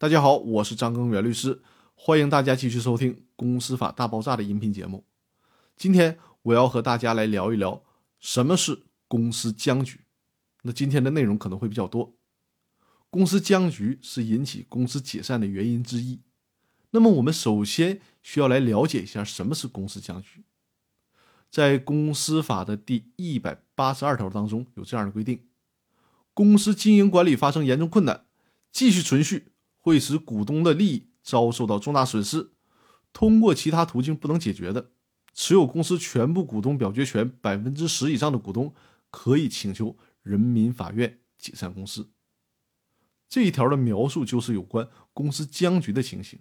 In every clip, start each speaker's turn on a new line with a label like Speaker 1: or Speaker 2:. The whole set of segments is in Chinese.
Speaker 1: 大家好，我是张根源律师，欢迎大家继续收听《公司法大爆炸》的音频节目。今天我要和大家来聊一聊什么是公司僵局。那今天的内容可能会比较多。公司僵局是引起公司解散的原因之一。那么我们首先需要来了解一下什么是公司僵局。在公司法的第一百八十二条当中有这样的规定：公司经营管理发生严重困难，继续存续。会使股东的利益遭受到重大损失，通过其他途径不能解决的，持有公司全部股东表决权百分之十以上的股东，可以请求人民法院解散公司。这一条的描述就是有关公司僵局的情形，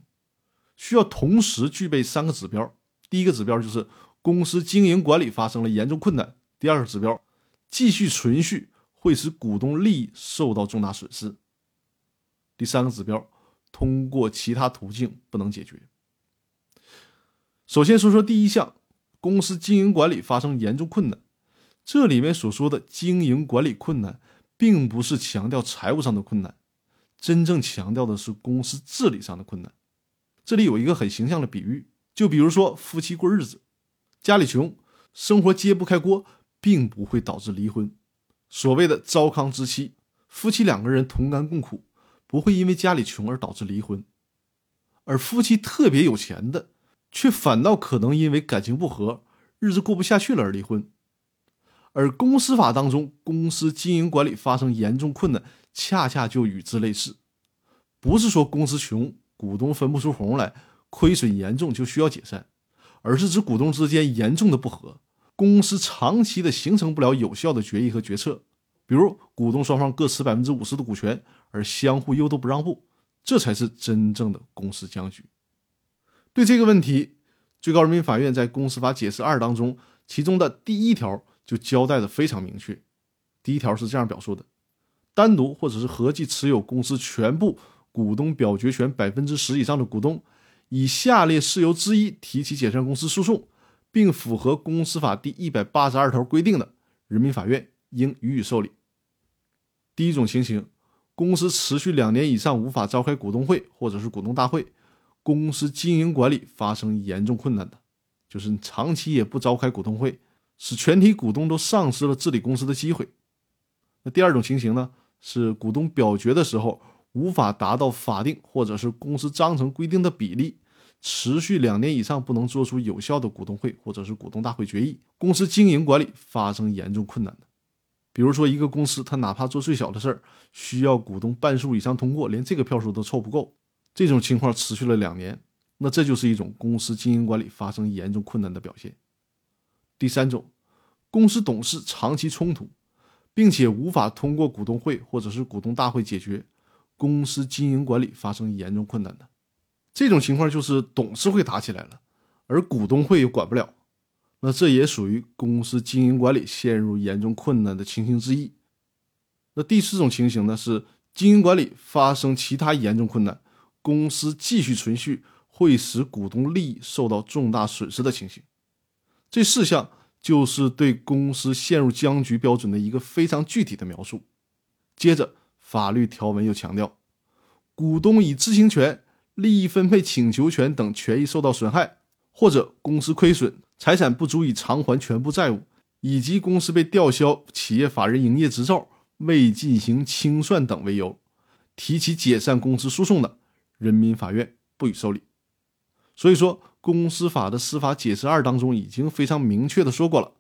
Speaker 1: 需要同时具备三个指标：第一个指标就是公司经营管理发生了严重困难；第二个指标，继续存续会使股东利益受到重大损失。第三个指标，通过其他途径不能解决。首先说说第一项，公司经营管理发生严重困难。这里面所说的经营管理困难，并不是强调财务上的困难，真正强调的是公司治理上的困难。这里有一个很形象的比喻，就比如说夫妻过日子，家里穷，生活揭不开锅，并不会导致离婚。所谓的糟糠之妻，夫妻两个人同甘共苦。不会因为家里穷而导致离婚，而夫妻特别有钱的，却反倒可能因为感情不和、日子过不下去了而离婚。而公司法当中，公司经营管理发生严重困难，恰恰就与之类似。不是说公司穷，股东分不出红来，亏损严重就需要解散，而是指股东之间严重的不和，公司长期的形成不了有效的决议和决策。比如，股东双方各持百分之五十的股权，而相互又都不让步，这才是真正的公司僵局。对这个问题，最高人民法院在《公司法解释二》当中，其中的第一条就交代的非常明确。第一条是这样表述的：单独或者是合计持有公司全部股东表决权百分之十以上的股东，以下列事由之一提起解散公司诉讼，并符合《公司法》第一百八十二条规定的，人民法院应予以受理。第一种情形，公司持续两年以上无法召开股东会或者是股东大会，公司经营管理发生严重困难的，就是长期也不召开股东会，使全体股东都丧失了治理公司的机会。那第二种情形呢，是股东表决的时候无法达到法定或者是公司章程规定的比例，持续两年以上不能做出有效的股东会或者是股东大会决议，公司经营管理发生严重困难的。比如说，一个公司，他哪怕做最小的事儿，需要股东半数以上通过，连这个票数都凑不够，这种情况持续了两年，那这就是一种公司经营管理发生严重困难的表现。第三种，公司董事长期冲突，并且无法通过股东会或者是股东大会解决，公司经营管理发生严重困难的，这种情况就是董事会打起来了，而股东会又管不了。那这也属于公司经营管理陷入严重困难的情形之一。那第四种情形呢，是经营管理发生其他严重困难，公司继续存续会使股东利益受到重大损失的情形。这四项就是对公司陷入僵局标准的一个非常具体的描述。接着，法律条文又强调，股东以知情权、利益分配请求权等权益受到损害，或者公司亏损。财产不足以偿还全部债务，以及公司被吊销企业法人营业执照、未进行清算等为由，提起解散公司诉讼的，人民法院不予受理。所以说，公司法的司法解释二当中已经非常明确的说过了，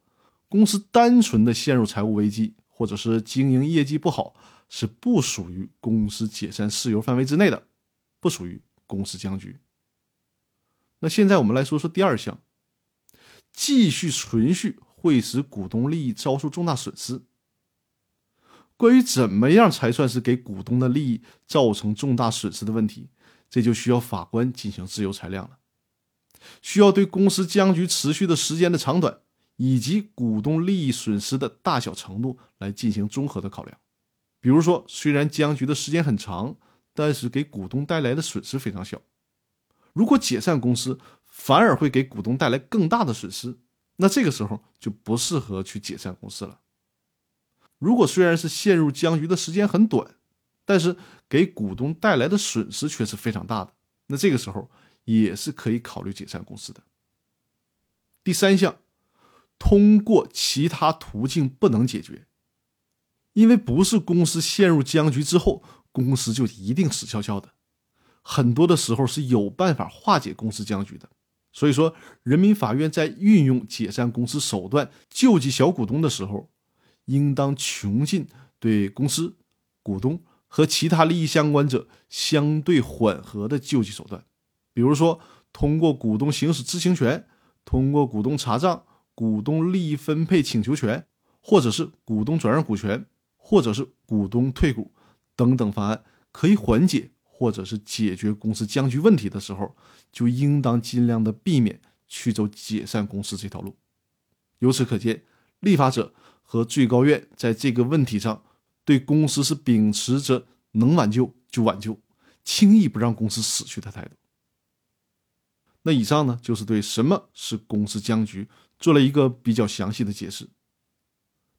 Speaker 1: 公司单纯的陷入财务危机，或者是经营业绩不好，是不属于公司解散事由范围之内的，不属于公司僵局。那现在我们来说说第二项。继续存续会使股东利益遭受重大损失。关于怎么样才算是给股东的利益造成重大损失的问题，这就需要法官进行自由裁量了，需要对公司僵局持续的时间的长短，以及股东利益损失的大小程度来进行综合的考量。比如说，虽然僵局的时间很长，但是给股东带来的损失非常小。如果解散公司，反而会给股东带来更大的损失，那这个时候就不适合去解散公司了。如果虽然是陷入僵局的时间很短，但是给股东带来的损失却是非常大的。那这个时候也是可以考虑解散公司的。第三项，通过其他途径不能解决，因为不是公司陷入僵局之后，公司就一定死翘翘的，很多的时候是有办法化解公司僵局的。所以说，人民法院在运用解散公司手段救济小股东的时候，应当穷尽对公司、股东和其他利益相关者相对缓和的救济手段，比如说通过股东行使知情权。通过股东查账、股东利益分配请求权，或者是股东转让股权，或者是股东退股等等方案，可以缓解或者是解决公司僵局问题的时候，就应当尽量的避免去走解散公司这条路。由此可见，立法者和最高院在这个问题上，对公司是秉持着能挽救就挽救，轻易不让公司死去的态度。那以上呢，就是对什么是公司僵局做了一个比较详细的解释。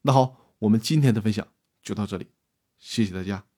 Speaker 1: 那好，我们今天的分享就到这里，谢谢大家。